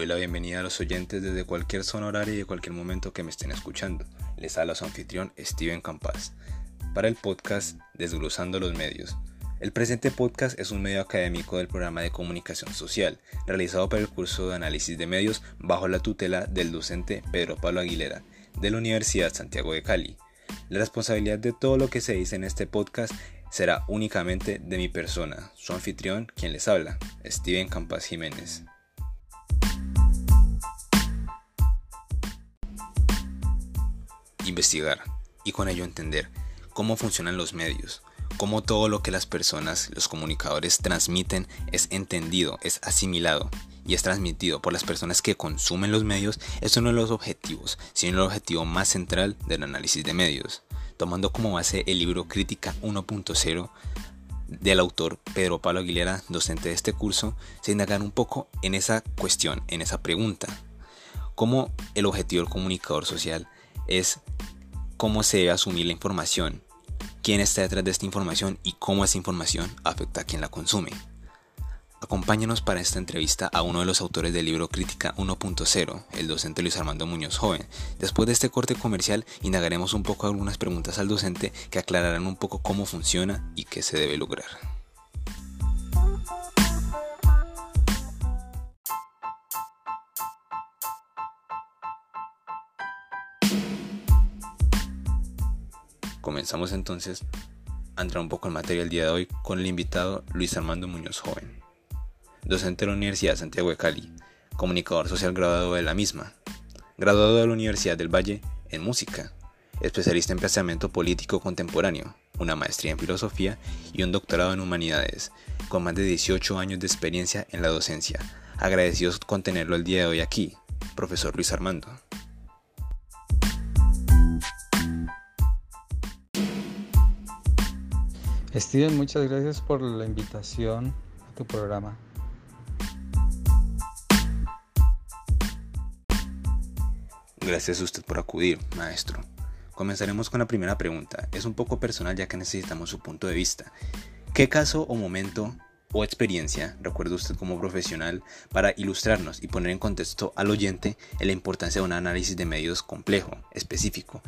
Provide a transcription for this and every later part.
doy la bienvenida a los oyentes desde cualquier zona horaria y de cualquier momento que me estén escuchando. Les habla su anfitrión Steven Campas para el podcast Desglosando los Medios. El presente podcast es un medio académico del programa de comunicación social, realizado por el curso de análisis de medios bajo la tutela del docente Pedro Pablo Aguilera, de la Universidad Santiago de Cali. La responsabilidad de todo lo que se dice en este podcast será únicamente de mi persona, su anfitrión, quien les habla, Steven Campas Jiménez. Investigar y con ello entender cómo funcionan los medios, cómo todo lo que las personas, los comunicadores transmiten es entendido, es asimilado y es transmitido por las personas que consumen los medios es uno de los objetivos, sino el objetivo más central del análisis de medios tomando como base el libro Crítica 1.0 del autor Pedro Pablo Aguilera, docente de este curso, se indagan un poco en esa cuestión, en esa pregunta. Cómo el objetivo del comunicador social es cómo se debe asumir la información, quién está detrás de esta información y cómo esa información afecta a quien la consume. Acompáñanos para esta entrevista a uno de los autores del libro Crítica 1.0, el docente Luis Armando Muñoz Joven. Después de este corte comercial, indagaremos un poco algunas preguntas al docente que aclararán un poco cómo funciona y qué se debe lograr. Comenzamos entonces a entrar un poco en materia el día de hoy con el invitado Luis Armando Muñoz Joven docente de la Universidad de Santiago de Cali, comunicador social graduado de la misma, graduado de la Universidad del Valle en música, especialista en pensamiento político contemporáneo, una maestría en filosofía y un doctorado en humanidades, con más de 18 años de experiencia en la docencia. Agradecidos con tenerlo el día de hoy aquí, profesor Luis Armando. Steven, muchas gracias por la invitación a tu programa. Gracias a usted por acudir, maestro. Comenzaremos con la primera pregunta. Es un poco personal ya que necesitamos su punto de vista. ¿Qué caso o momento o experiencia recuerda usted como profesional para ilustrarnos y poner en contexto al oyente en la importancia de un análisis de medios complejo, específico?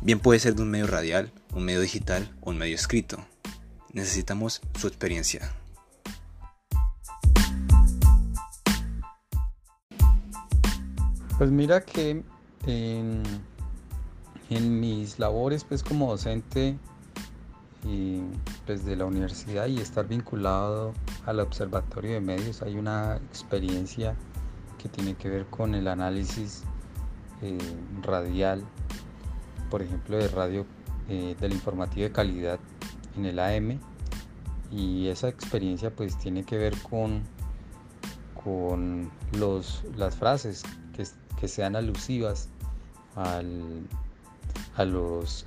Bien puede ser de un medio radial, un medio digital o un medio escrito. Necesitamos su experiencia. Pues mira que en, mis labores pues como docente y pues de la universidad y estar vinculado al observatorio de medios hay una experiencia que tiene que ver con el análisis eh, radial por ejemplo de radio eh, del informativo de calidad en el AM y esa experiencia pues tiene que ver con con los, las frases que, que sean alusivas a los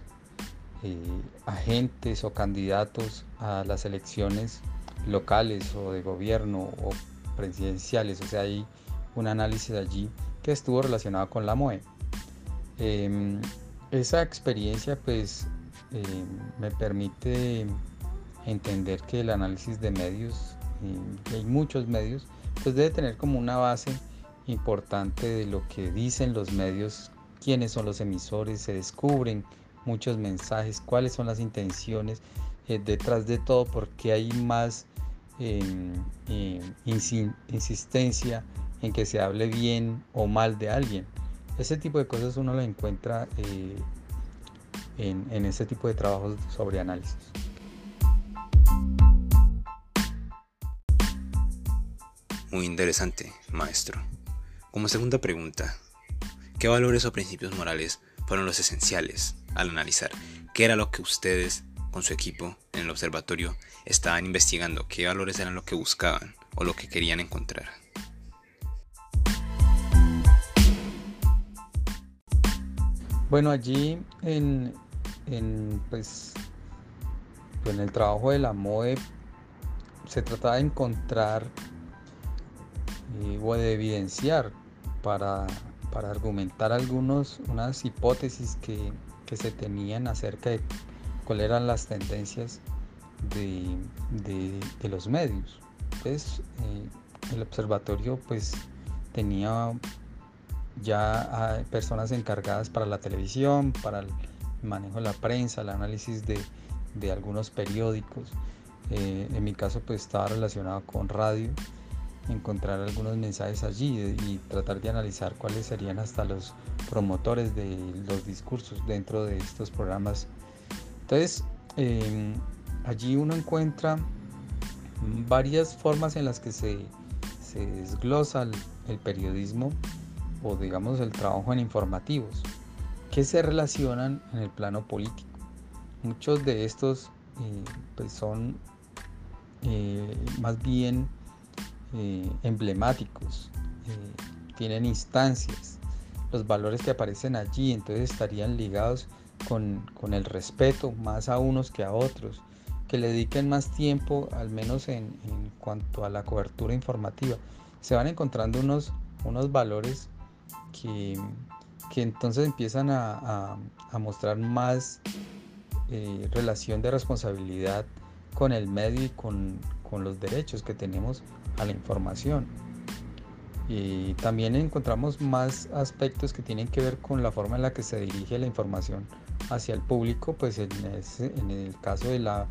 eh, agentes o candidatos a las elecciones locales o de gobierno o presidenciales. O sea, hay un análisis allí que estuvo relacionado con la MOE. Em, esa experiencia pues em, me permite entender que el análisis de medios, hay muchos medios, pues debe tener como una base importante de lo que dicen los medios quiénes son los emisores, se descubren muchos mensajes, cuáles son las intenciones eh, detrás de todo, porque hay más em, em, insistencia en que se hable bien o mal de alguien. Ese tipo de cosas uno lo encuentra eh, en, en ese tipo de trabajos sobre análisis. Muy interesante, maestro. Como segunda pregunta, ¿Qué valores o principios morales fueron los esenciales al analizar qué era lo que ustedes con su equipo en el observatorio estaban investigando? ¿Qué valores eran lo que buscaban o lo que querían encontrar? Bueno, allí en, pues, en el trabajo de la MOE se trataba de encontrar eh, o de evidenciar para para argumentar algunos, unas hipótesis que, se tenían acerca de cuáles eran las tendencias de, los medios. Pues, eh, el observatorio pues, tenía ya personas encargadas para la televisión, para el manejo la prensa, el análisis de, de algunos periódicos. Eh, en mi caso pues estaba relacionado con radio, encontrar algunos mensajes allí y tratar de analizar cuáles serían hasta los promotores de los discursos dentro de estos programas. Entonces, em, allí uno encuentra varias formas en las que se, se desglosa el, periodismo o digamos el trabajo en informativos que se relacionan en el plano político. Muchos de estos eh, pues son eh, más bien eh, emblemáticos, tienen instancias, los valores que aparecen allí entonces estarían ligados con, con el respeto más a unos que a otros, que le dediquen más tiempo, al menos en, cuanto a la cobertura informativa. Se van encontrando unos, unos valores que, entonces empiezan a, mostrar más eh, relación de responsabilidad con el medio y con, con los derechos que tenemos a la información. Y también encontramos más aspectos que tienen que ver con la forma en la que se dirige la información hacia el público, pues en, en el caso de la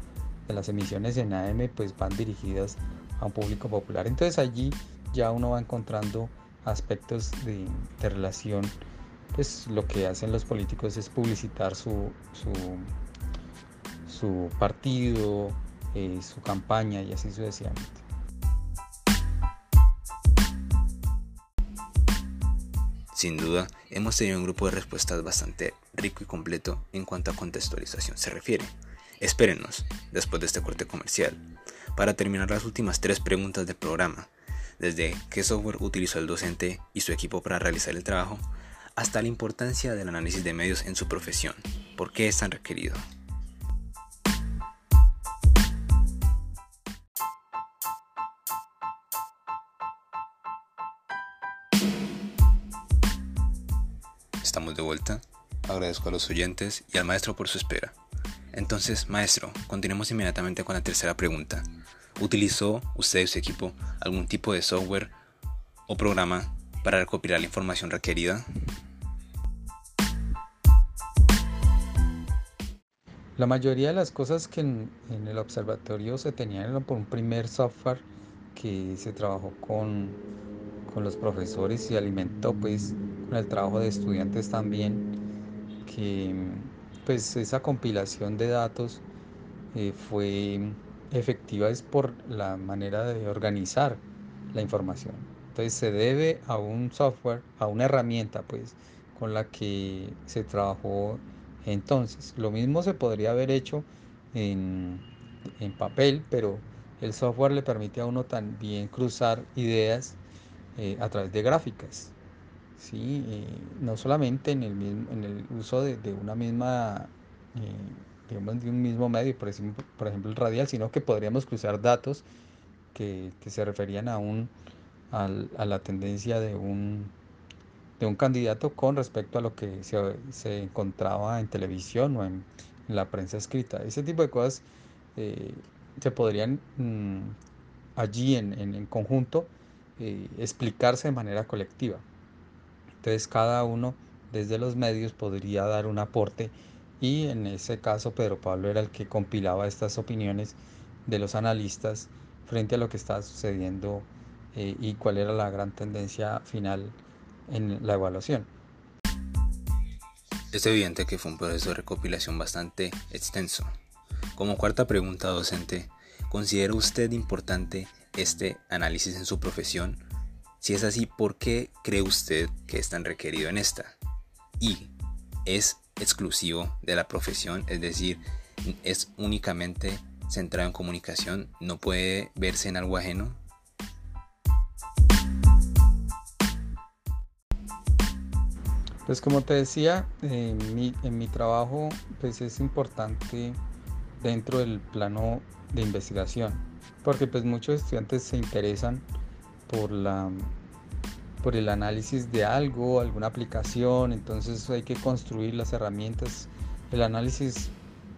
las emisiones en AM pues van dirigidas a un público popular. Entonces allí ya uno va encontrando aspectos de, relación. Pues lo que hacen los políticos es publicitar su, su, partido, eh, su campaña y así sucesivamente. Sin duda, hemos tenido un grupo de respuestas bastante rico y completo en cuanto a contextualización se refiere. Espérenos, después de este corte comercial, para terminar las últimas tres preguntas del programa, desde qué software utilizó el docente y su equipo para realizar el trabajo, hasta la importancia del análisis de medios en su profesión, por qué es tan requerido. Estamos de vuelta. Agradezco a los oyentes y al maestro por su espera. Entonces, maestro, continuemos inmediatamente con la tercera pregunta. ¿Utilizó usted y su equipo algún tipo de software o programa para recopilar la información requerida? La mayoría de las cosas que en, el observatorio se tenían por un primer software que se trabajó con, con los profesores y alimentó pues con el trabajo de estudiantes también que pues esa compilación de datos eh, fue efectiva es por la manera de organizar la información. Entonces se debe a un software, a una herramienta pues con la que se trabajó entonces. Lo mismo se podría haber hecho en, papel, pero el software le permite a uno también cruzar ideas eh, a través de gráficas. ¿sí? Eh, no solamente en el, mismo, en el uso de, una misma, eh, digamos, de un mismo medio, por ejemplo, por ejemplo el radial, sino que podríamos cruzar datos que, se referían a, un, a la tendencia de un, de un candidato con respecto a lo que se, encontraba en televisión o en, la prensa escrita. Ese tipo de cosas eh, se podrían mm, allí en, conjunto explicarse de manera colectiva. Entonces cada uno desde los medios podría dar un aporte y en ese caso Pedro Pablo era el que compilaba estas opiniones de los analistas frente a lo que estaba sucediendo eh, y cuál era la gran tendencia final en la evaluación. Es evidente que fue un proceso de recopilación bastante extenso. Como cuarta pregunta docente, ¿considera usted importante este análisis en su profesión si es así, ¿por qué cree usted que es tan requerido en esta? Y es exclusivo de la profesión, es decir, es únicamente centrado en comunicación, no puede verse en algo ajeno. Pues como te decía, en mi, trabajo pues es importante dentro del plano de investigación, porque pues muchos estudiantes se interesan por, la, por el análisis de algo, alguna aplicación, entonces hay que construir las herramientas. El análisis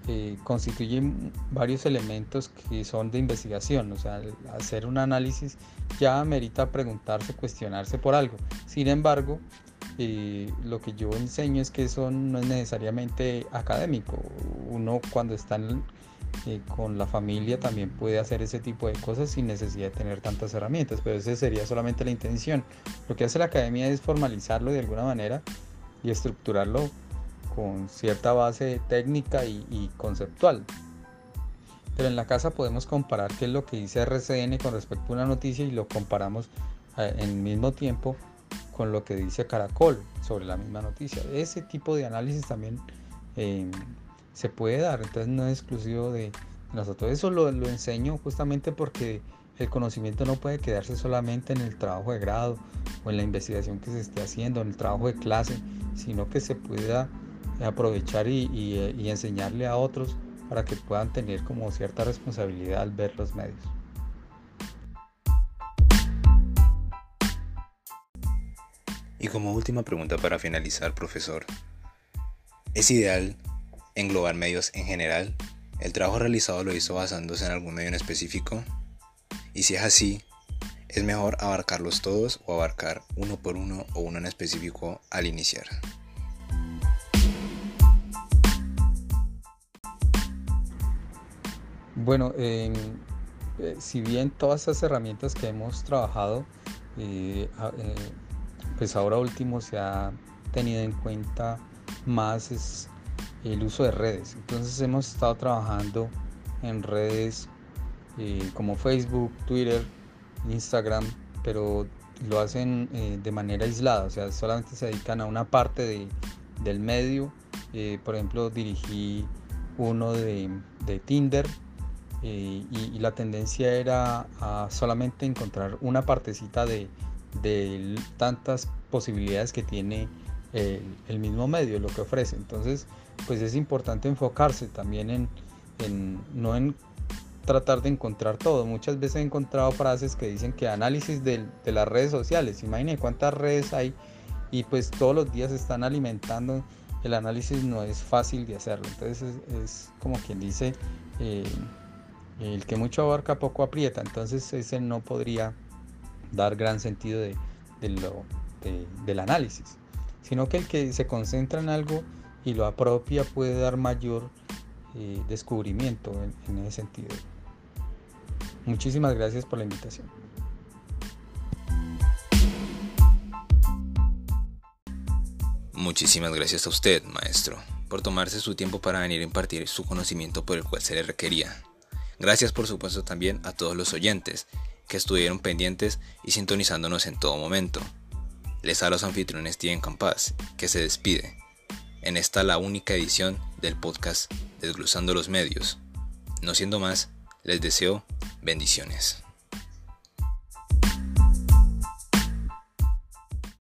eh, constituyen varios elementos que son de investigación, o sea, hacer un análisis ya merita preguntarse, cuestionarse por algo. Sin embargo, eh, lo que yo enseño es que eso no es necesariamente académico. Uno cuando está eh, con la familia también puede hacer ese tipo de cosas sin necesidad de tener tantas herramientas, pero esa sería solamente la intención. Lo que hace la academia es formalizarlo de alguna manera y estructurarlo con cierta base técnica y, conceptual. Pero en la casa podemos comparar qué es lo que dice RCN con respecto a una noticia y lo comparamos eh, en mismo tiempo con lo que dice Caracol sobre la misma noticia. Ese tipo de análisis también eh, se puede dar, entonces no es exclusivo de nosotros. Eso lo, lo enseño justamente porque el conocimiento no puede quedarse solamente en el trabajo de grado o en la investigación que se esté haciendo, en el trabajo de clase, sino que se pueda aprovechar y, y, enseñarle a otros para que puedan tener como cierta responsabilidad al ver los medios. Y como última pregunta para finalizar, profesor, ¿es ideal englobar medios en general? ¿El trabajo realizado lo hizo basándose en algún medio en específico? Y si es así, ¿es mejor abarcarlos todos o abarcar uno por uno o uno en específico al iniciar? Bueno, eh, si bien todas esas herramientas que hemos trabajado, eh, eh, pues ahora último se ha tenido en cuenta más es el uso de redes. Entonces hemos estado trabajando en redes como Facebook, Twitter, Instagram, pero lo hacen de manera aislada, o sea, solamente se dedican a una parte del medio. por ejemplo, dirigí uno de Tinder eh, y, la tendencia era solamente encontrar una partecita de, tantas posibilidades que tiene el, mismo medio, lo que ofrece. Entonces, pues es importante enfocarse también en, no en tratar de encontrar todo. Muchas veces he encontrado frases que dicen que análisis de, las redes sociales, imaginen cuántas redes hay y pues todos los días están alimentando. El análisis no es fácil de hacerlo. Entonces es, como quien dice, eh, el que mucho abarca poco aprieta, entonces ese no podría dar gran sentido de, del análisis, sino que el que se concentra en algo y lo apropia puede dar mayor eh, descubrimiento en, en ese sentido. Muchísimas gracias por la invitación. Muchísimas gracias a usted, maestro, por tomarse su tiempo para venir a impartir su conocimiento por el cual se le requería. Gracias por supuesto también a todos los oyentes que estuvieron pendientes y sintonizándonos en todo momento. Les a los anfitriones Steven Campas, que se despide. En esta la única edición del podcast Desglosando los Medios. No siendo más, les deseo bendiciones.